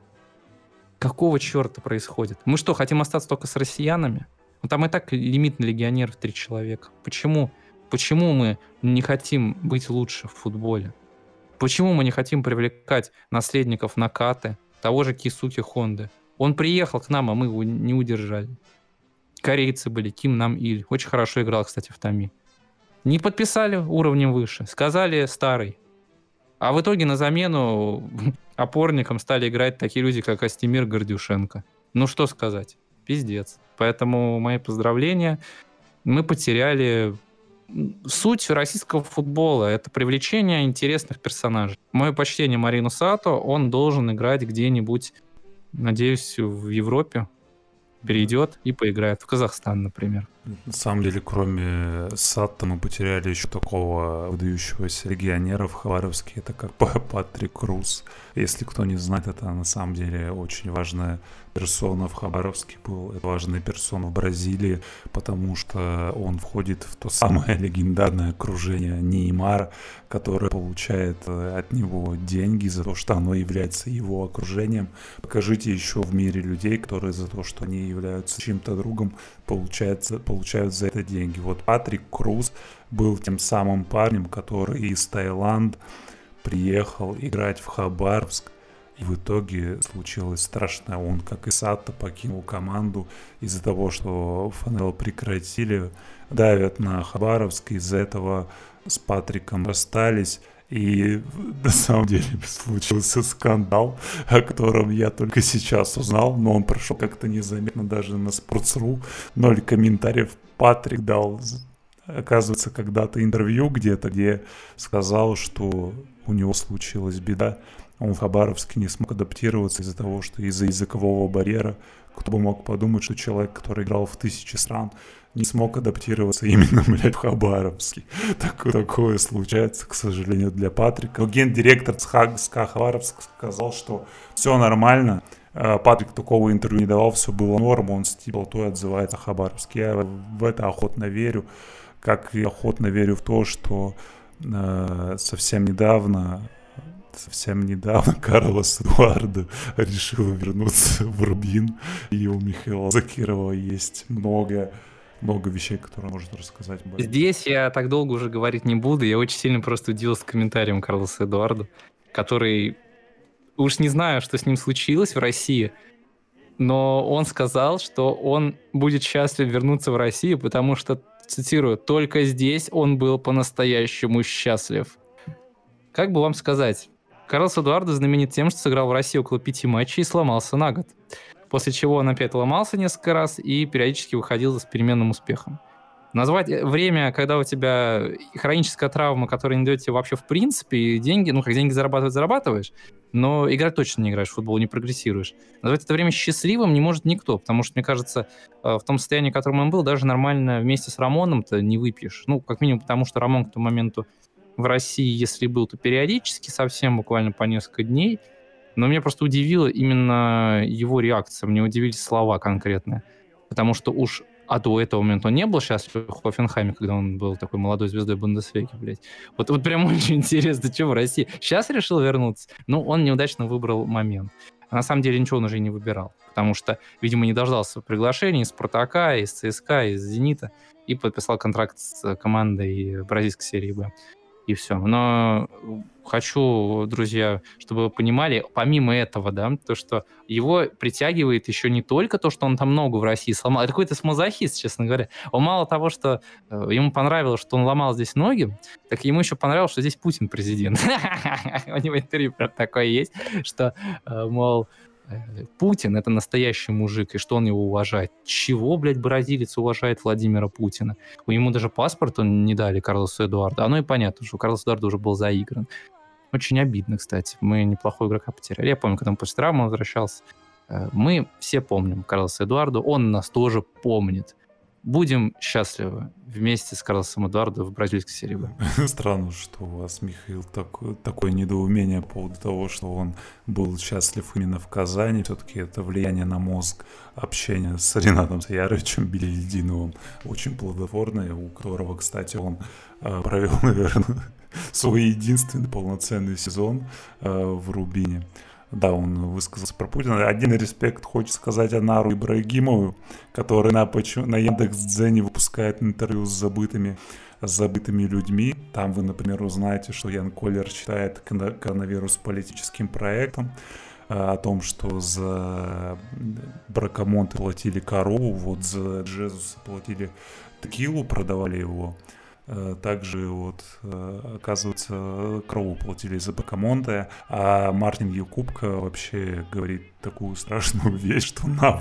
Какого черта происходит? Мы что, хотим остаться только с россиянами? Ну, там и так лимит на легионеров три человека. Почему? Почему мы не хотим быть лучше в футболе? Почему мы не хотим привлекать наследников Накаты, того же Кисуки Хонды? Он приехал к нам, а мы его не удержали. Корейцы были, Ким Нам Иль. Очень хорошо играл, кстати, в Томи. Не подписали уровнем выше, сказали старый. А в итоге на замену опорникам стали играть такие люди, как Астемир Гордюшенко. Ну что сказать, пиздец. Поэтому мои поздравления. мы потеряли суть российского футбола. Это привлечение интересных персонажей. Мое почтение Марину Сато, он должен играть где-нибудь, надеюсь, в Европе. Перейдет и поиграет в Казахстан, например. На самом деле, кроме Сатта, мы потеряли еще такого выдающегося легионера в Хабаровске, это как Патрик Круз. Если кто не знает, это на самом деле очень важная персона в Хабаровске был, это важная персона в Бразилии, потому что он входит в то самое легендарное окружение Неймара, которое получает э, от него деньги за то, что оно является его окружением. Покажите еще в мире людей, которые за то, что они являются чем-то другом, получается, получают за это деньги. Вот Патрик Круз был тем самым парнем, который из Таиланда приехал играть в Хабаровск, и в итоге случилось страшное. Он, как и Сатто, покинул команду из-за того, что ФНЛ прекратили, давят на Хабаровск. Из-за этого с Патриком расстались. И на самом деле случился скандал, о котором я только сейчас узнал, но он прошел как-то незаметно даже на Sports.ru. Ноль комментариев. Патрик дал, оказывается, когда-то интервью где-то, где сказал, что у него случилась беда. Он в Хабаровске не смог адаптироваться из-за того, что из-за языкового барьера кто бы мог подумать, что человек, который играл в тысячи стран, не смог адаптироваться именно, блядь, в Хабаровске. Такое, такое случается, к сожалению, для Патрика. Но гендиректор СКА Хабаровск сказал, что все нормально, а, Патрик такого интервью не давал, все было норм, он с теплотой отзывается о Хабаровске. Я в это охотно верю, как и охотно верю в то, что э, совсем недавно совсем недавно Карлос Эдуардо решил вернуться в Рубин, и у Михаила Закирова есть много много вещей, которые можно рассказать. Здесь я так долго уже говорить не буду. Я очень сильно просто удивился комментарием Карлоса Эдуарда, который... Уж не знаю, что с ним случилось в России, но он сказал, что он будет счастлив вернуться в Россию, потому что, цитирую, «только здесь он был по-настоящему счастлив». Как бы вам сказать, Карлос Эдуардо знаменит тем, что сыграл в России около пяти матчей и сломался на год. После чего он опять ломался несколько раз и периодически выходил с переменным успехом. Назвать время, когда у тебя хроническая травма, которая не дает тебе вообще в принципе деньги, ну как деньги зарабатывать зарабатываешь, но играть точно не играешь в футбол, не прогрессируешь. Назвать это время счастливым не может никто, потому что, мне кажется, э, в том состоянии, в котором он был, даже нормально вместе с Рамоном-то не выпьешь. Ну, как минимум потому, что Рамон к тому моменту в России, если был, то периодически, совсем буквально по несколько дней. Но меня просто удивила именно его реакция, мне удивили слова конкретные. Потому что уж а до этого момента он не был счастлив в Хофенхайме, когда он был такой молодой звездой Бундесвеги, блядь. Вот, вот прям очень интересно, что в России. Сейчас решил вернуться? Ну, он неудачно выбрал момент. А на самом деле ничего он уже не выбирал, потому что, видимо, не дождался приглашений из Спартака, из ЦСКА, из Зенита и подписал контракт с командой бразильской серии Б и все. Но хочу, друзья, чтобы вы понимали, помимо этого, да, то, что его притягивает еще не только то, что он там много в России сломал, это какой-то смазохист, честно говоря. Он мало того, что э, ему понравилось, что он ломал здесь ноги, так ему еще понравилось, что здесь Путин президент. У него интервью такое есть, что, э, мол, Путин это настоящий мужик, и что он его уважает. Чего, блядь, бразилец уважает Владимира Путина? У него даже паспорт он не дали Карлосу Эдуарду. Оно и понятно, что Карлос Эдуард уже был заигран. Очень обидно, кстати. Мы неплохого игрока потеряли. Я помню, когда он после травмы возвращался. Э, мы все помним Карлоса Эдуарду. Он нас тоже помнит будем счастливы вместе с Карлосом Эдуардо в бразильской серии. Странно, что у вас, Михаил, такое, такое недоумение по поводу того, что он был счастлив именно в Казани. Все-таки это влияние на мозг, общение с Ренатом Саяровичем Белединовым очень плодотворное, у которого, кстати, он э, провел, наверное, свой единственный полноценный сезон э, в Рубине. Да, он высказался про Путина. Один респект хочет сказать Анару Ибрагимову, который на, на Яндекс.Дзене выпускает интервью с забытыми с забытыми людьми. Там вы, например, узнаете, что Ян Коллер считает коронавирус политическим проектом, а, о том, что за бракомонты платили корову, вот за Джезуса платили текилу, продавали его. Э, также вот, э, оказывается, крову платили за Бакамонте, а Мартин Юкубка вообще говорит такую страшную вещь, что на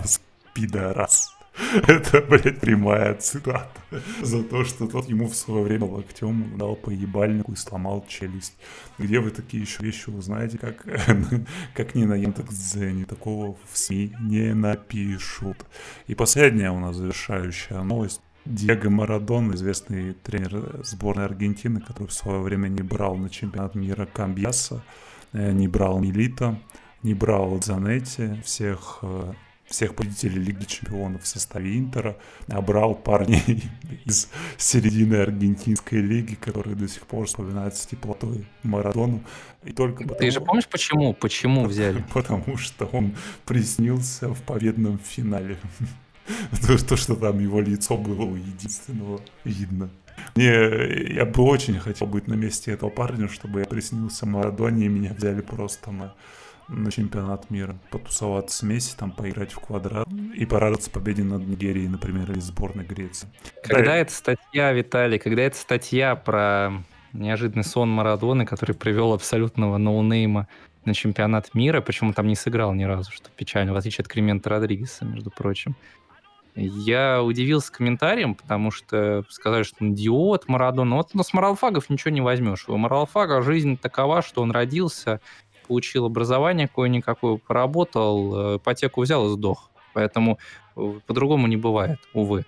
пидорас. Это, блядь, прямая цитата. За то, что тот ему в свое время локтем дал по ебальнику и сломал челюсть. Где вы такие еще вещи узнаете, как, как не на Яндекс.Дзене? Такого в СМИ не напишут. И последняя у нас завершающая новость. Диего Марадон, известный тренер сборной Аргентины, который в свое время не брал на чемпионат мира Камбьяса, э, не брал Милита, не брал Занетти, всех э, всех победителей Лиги Чемпионов в составе Интера, набрал парней из середины Аргентинской лиги, которые до сих пор вспоминают с теплотой Марадону. И только потому... Ты же помнишь, почему? Почему взяли? Потому что он приснился в победном финале. То, что там его лицо было у единственного видно. Мне, я бы очень хотел быть на месте этого парня, чтобы я приснился Марадоне, и меня взяли просто на на чемпионат мира, потусоваться с Месси, там поиграть в квадрат и порадоваться победе над Нигерией, например, или сборной Греции. Когда да, эта статья, Виталий, когда эта статья про неожиданный сон Марадоны, который привел абсолютного ноунейма на чемпионат мира, почему там не сыграл ни разу, что печально, в отличие от Кремента Родригеса, между прочим. Я удивился комментарием, потому что сказали, что он идиот, Марадона. Вот но с Маралфагов ничего не возьмешь. У Маралфага жизнь такова, что он родился получил образование какое-никакое, поработал, э, ипотеку взял и сдох. Поэтому э, по-другому не бывает, увы.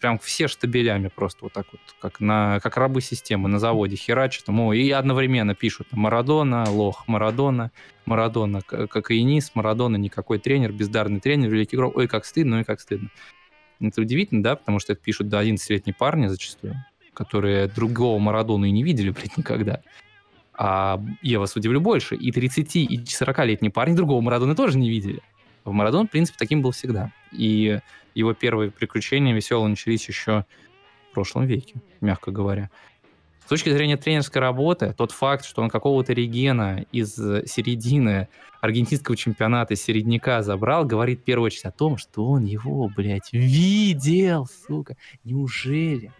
Прям все штабелями просто вот так вот, как, на, как рабы системы на заводе херачат. Ему, и одновременно пишут Марадона, лох, Марадона, Марадона, кокаинист, Марадона, никакой тренер, бездарный тренер, великий игрок. Ой, как стыдно, ой, как стыдно. Это удивительно, да, потому что это пишут до 11-летние парни зачастую, которые другого Марадона и не видели, блядь, никогда. А я вас удивлю больше, и 30, и 40-летние парни другого Марадона тоже не видели. В Марадон, в принципе, таким был всегда. И его первые приключения веселые начались еще в прошлом веке, мягко говоря. С точки зрения тренерской работы, тот факт, что он какого-то регена из середины аргентинского чемпионата, из середняка забрал, говорит в первую очередь о том, что он его, блядь, видел, сука. Неужели?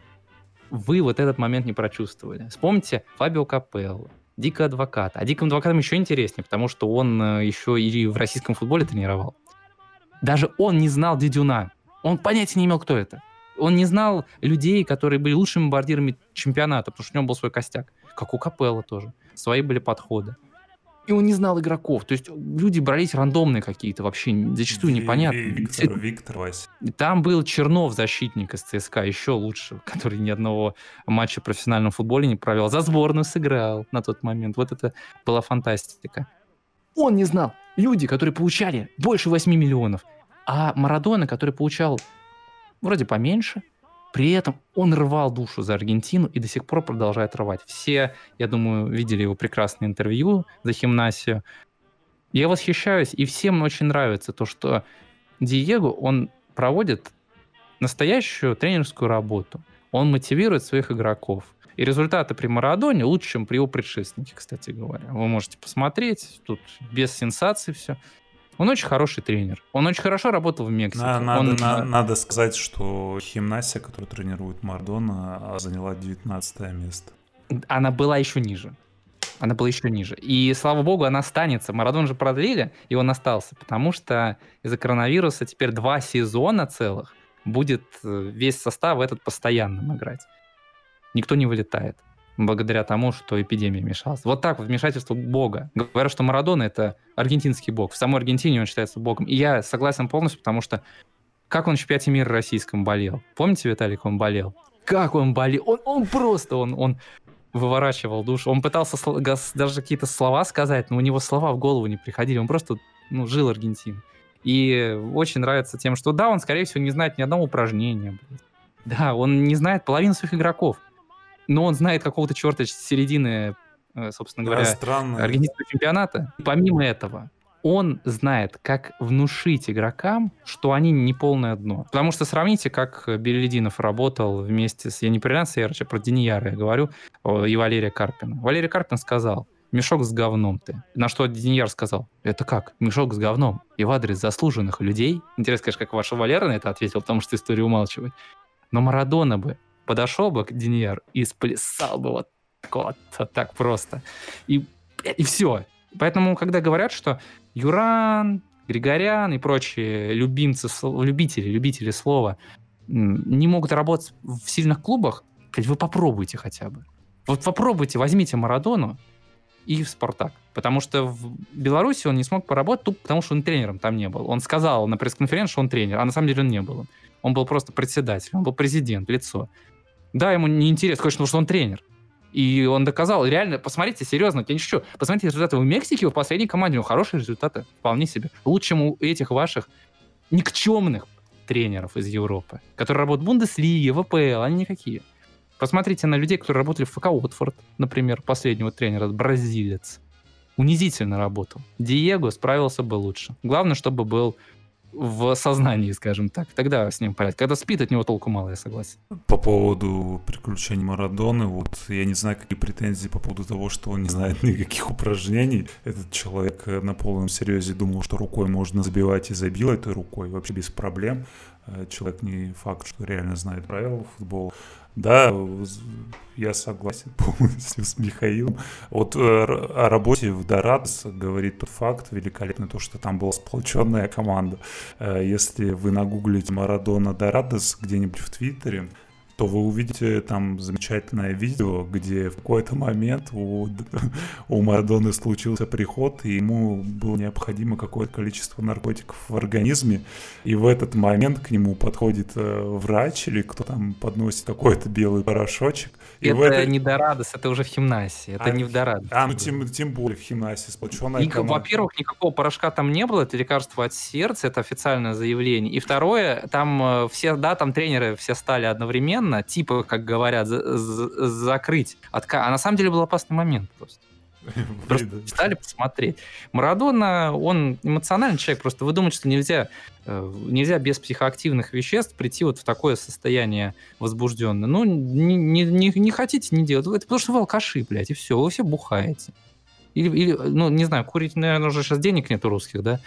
Вы вот этот момент не прочувствовали. Вспомните Фабио Капелло, Дико адвоката. А Диком адвокатом еще интереснее, потому что он э, еще и в российском футболе тренировал. Даже он не знал Дедюна. Он понятия не имел, кто это. Он не знал людей, которые были лучшими бомбардирами чемпионата, потому что у него был свой костяк. Как у Капелла тоже. Свои были подходы и он не знал игроков. То есть люди брались рандомные какие-то, вообще зачастую непонятно. Виктор, Виктор Вась. Там был Чернов, защитник из ЦСКА, еще лучше, который ни одного матча в профессиональном футболе не провел. За сборную сыграл на тот момент. Вот это была фантастика. Он не знал. Люди, которые получали больше 8 миллионов. А Марадона, который получал вроде поменьше, при этом он рвал душу за Аргентину и до сих пор продолжает рвать. Все, я думаю, видели его прекрасное интервью за Химнасию. Я восхищаюсь, и всем очень нравится то, что Диего, он проводит настоящую тренерскую работу. Он мотивирует своих игроков. И результаты при Марадоне лучше, чем при его предшественнике, кстати говоря. Вы можете посмотреть, тут без сенсаций все. Он очень хороший тренер. Он очень хорошо работал в Мексике. На, надо, он... на, надо сказать, что Химнасия, которая тренирует Мардона, заняла 19 место. Она была еще ниже. Она была еще ниже. И, слава богу, она останется. Марадон же продлили, и он остался. Потому что из-за коронавируса теперь два сезона целых будет э, весь состав этот постоянно играть. Никто не вылетает благодаря тому, что эпидемия мешалась. Вот так вмешательство Бога. Говорят, что Марадона — это аргентинский бог. В самой Аргентине он считается богом. И я согласен полностью, потому что как он в чемпионате мира российском болел. Помните, Виталий, как он болел? Как он болел? Он, он просто, он, он выворачивал душу. Он пытался даже какие-то слова сказать, но у него слова в голову не приходили. Он просто ну, жил Аргентиной. И очень нравится тем, что да, он, скорее всего, не знает ни одного упражнения. Да, он не знает половину своих игроков но он знает какого-то черта середины, э, собственно говоря, странно. аргентинского чемпионата. Помимо этого, он знает, как внушить игрокам, что они не полное дно. Потому что сравните, как Белединов работал вместе с... Я не про Ренаса Ярча, про Денияра я говорю, и Валерия Карпина. Валерий Карпин сказал, мешок с говном ты. На что Денияр сказал, это как? Мешок с говном. И в адрес заслуженных людей. Интересно, конечно, как ваша Валера на это ответил, потому что история умалчивает. Но Марадона бы подошел бы к Деньяр и сплясал бы вот, вот, вот так просто. И, и все. Поэтому, когда говорят, что Юран, Григорян и прочие любимцы, любители, любители слова не могут работать в сильных клубах, вы попробуйте хотя бы. Вот попробуйте, возьмите Марадону и в Спартак. Потому что в Беларуси он не смог поработать, тупо потому что он тренером там не был. Он сказал на пресс-конференции, что он тренер, а на самом деле он не был. Он был просто председатель, он был президент, лицо. Да, ему не интересно, конечно, потому что он тренер. И он доказал, реально, посмотрите, серьезно, я не шучу, посмотрите результаты в Мексике, в последней команде у него хорошие результаты, вполне себе. Лучше, чем у этих ваших никчемных тренеров из Европы, которые работают в Бундеслиге, ВПЛ, они никакие. Посмотрите на людей, которые работали в ФК Уотфорд, например, последнего тренера, бразилец. Унизительно работал. Диего справился бы лучше. Главное, чтобы был в сознании, скажем так. Тогда с ним порядок. Когда спит, от него толку мало, я согласен. По поводу приключений Марадоны, вот я не знаю, какие претензии по поводу того, что он не знает никаких упражнений. Этот человек на полном серьезе думал, что рукой можно забивать и забил этой рукой вообще без проблем. Э, человек не факт, что реально знает правила футбола. Да, я согласен полностью с Михаилом. Вот э, о работе в Дорадос говорит тот факт великолепный, то, что там была сплоченная команда. Э, если вы нагуглите Марадона Дорадос где-нибудь в Твиттере, то вы увидите там замечательное видео, где в какой-то момент у, у Марадоны случился приход, и ему было необходимо какое-то количество наркотиков в организме, и в этот момент к нему подходит э, врач или кто там подносит какой-то белый порошочек. И это это... не Дорадос, это уже в химнасе, это а, не в Дорадос. А, ну тем, тем более в химнасе, сплоченная Ник- Во-первых, никакого порошка там не было, это лекарство от сердца, это официальное заявление. И второе, там э, все, да, там тренеры все стали одновременно, одновременно, типа, как говорят, за за закрыть. Отка... А на самом деле был опасный момент просто. Просто стали посмотреть. Марадона, он эмоциональный человек, просто вы думаете, что нельзя, э, нельзя без психоактивных веществ прийти вот в такое состояние возбужденное. Ну, не, не, не, не хотите, не делать. Это потому что вы алкаши, блядь, и все, вы все бухаете. Или, или, ну, не знаю, курить, наверное, уже сейчас денег нет у русских, да?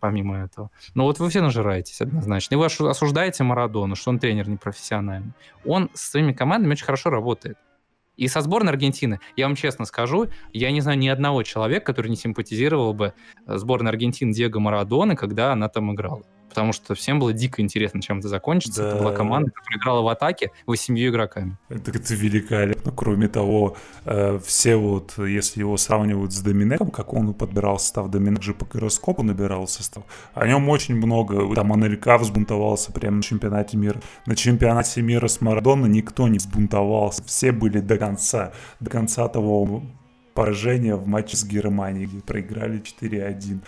помимо этого. Но вот вы все нажираетесь однозначно. И вы осуждаете Марадону, что он тренер непрофессиональный. Он с своими командами очень хорошо работает. И со сборной Аргентины, я вам честно скажу, я не знаю ни одного человека, который не симпатизировал бы э, сборной Аргентины Диего Марадоны, когда она там играла потому что всем было дико интересно, чем это закончится. Да. Это была команда, которая играла в атаке восемью игроками. Это, это великолепно. Кроме того, э, все вот, если его сравнивают с Доминеком, как он подбирал состав, Доминек же по гироскопу набирал состав, о нем очень много. Там Анелька взбунтовался прямо на чемпионате мира. На чемпионате мира с Марадона никто не взбунтовался. Все были до конца, до конца того поражения в матче с Германией, где проиграли 4-1.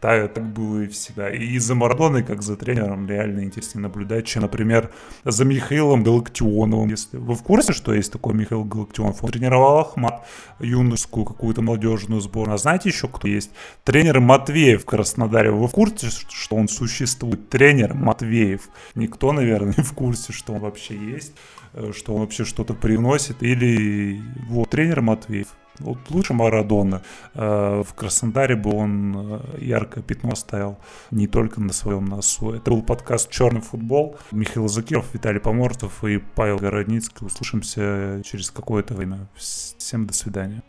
Так, так было и всегда. И за Марадоной, как за тренером, реально интереснее наблюдать, чем, например, за Михаилом Галактионовым. Если вы в курсе, что есть такой Михаил Галактионов? Он тренировал Ахмат, юношескую какую-то молодежную сборную. А знаете еще, кто есть? Тренер Матвеев в Краснодаре. Вы в курсе, что он существует? Тренер Матвеев. Никто, наверное, не в курсе, что он вообще есть, э, что он вообще что-то приносит. Или вот тренер Матвеев. Вот лучше Марадона. Э, в Краснодаре бы он э, яркое пятно оставил не только на своем носу. Это был подкаст «Черный футбол». Михаил Закиров, Виталий Помортов и Павел Городницкий. Услышимся через какое-то время. Всем до свидания.